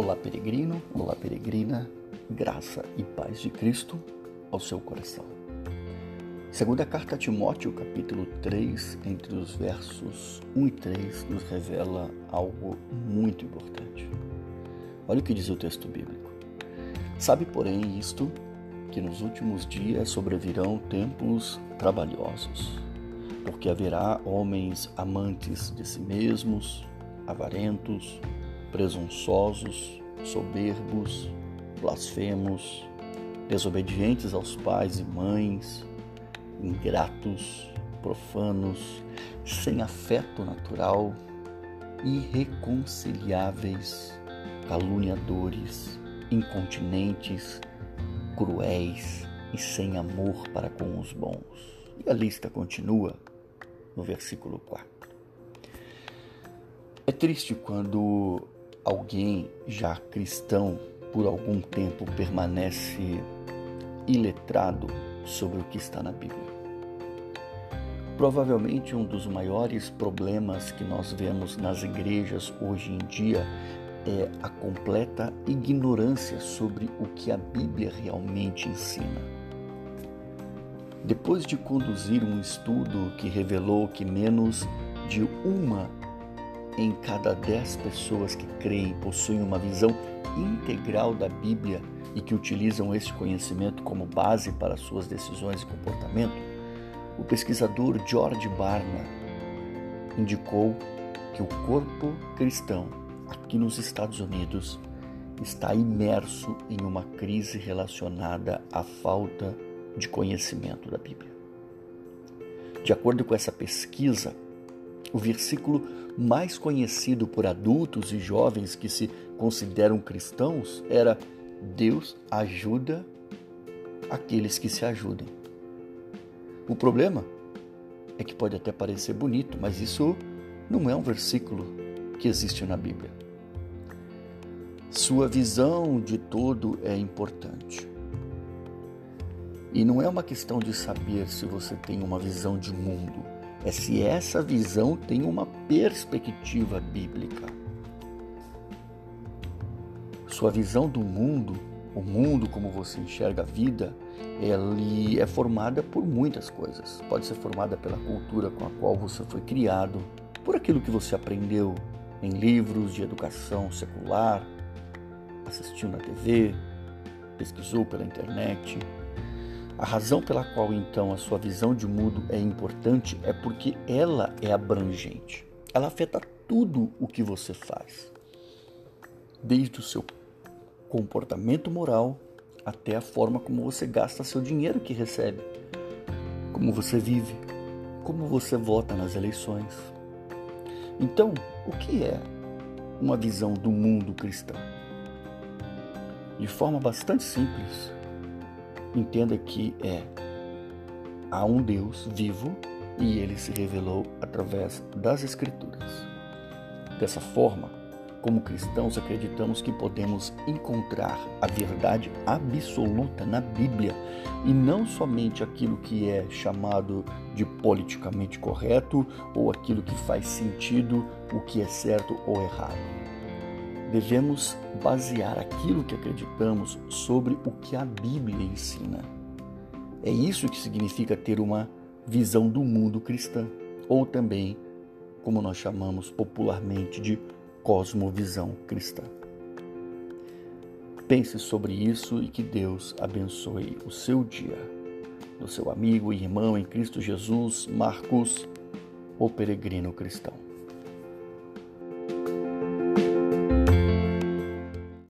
Olá, peregrino, olá, peregrina, graça e paz de Cristo ao seu coração. Segunda carta a Timóteo, capítulo 3, entre os versos 1 e 3, nos revela algo muito importante. Olha o que diz o texto bíblico. Sabe, porém, isto, que nos últimos dias sobrevirão tempos trabalhosos, porque haverá homens amantes de si mesmos, avarentos, presunçosos, soberbos, blasfemos, desobedientes aos pais e mães, ingratos, profanos, sem afeto natural, irreconciliáveis, caluniadores, incontinentes, cruéis e sem amor para com os bons. E a lista continua no versículo 4. É triste quando alguém já cristão por algum tempo permanece iletrado sobre o que está na Bíblia. Provavelmente um dos maiores problemas que nós vemos nas igrejas hoje em dia é a completa ignorância sobre o que a Bíblia realmente ensina. Depois de conduzir um estudo que revelou que menos de uma em cada dez pessoas que creem possuem uma visão integral da Bíblia e que utilizam esse conhecimento como base para suas decisões e comportamento, o pesquisador George Barna indicou que o corpo cristão aqui nos Estados Unidos está imerso em uma crise relacionada à falta de conhecimento da Bíblia. De acordo com essa pesquisa, o versículo mais conhecido por adultos e jovens que se consideram cristãos era: Deus ajuda aqueles que se ajudem. O problema é que pode até parecer bonito, mas isso não é um versículo que existe na Bíblia. Sua visão de todo é importante. E não é uma questão de saber se você tem uma visão de mundo é se essa visão tem uma perspectiva bíblica. Sua visão do mundo, o mundo como você enxerga a vida, ele é formada por muitas coisas. Pode ser formada pela cultura com a qual você foi criado, por aquilo que você aprendeu em livros de educação secular, assistiu na TV, pesquisou pela internet, a razão pela qual então a sua visão de mundo é importante é porque ela é abrangente. Ela afeta tudo o que você faz, desde o seu comportamento moral até a forma como você gasta seu dinheiro que recebe, como você vive, como você vota nas eleições. Então, o que é uma visão do mundo cristão? De forma bastante simples, entenda que é há um Deus vivo e ele se revelou através das Escrituras. Dessa forma, como cristãos, acreditamos que podemos encontrar a verdade absoluta na Bíblia e não somente aquilo que é chamado de politicamente correto ou aquilo que faz sentido, o que é certo ou errado devemos basear aquilo que acreditamos sobre o que a Bíblia ensina. É isso que significa ter uma visão do mundo cristã, ou também, como nós chamamos popularmente, de cosmovisão cristã. Pense sobre isso e que Deus abençoe o seu dia. Do seu amigo e irmão em Cristo Jesus, Marcos, o peregrino cristão.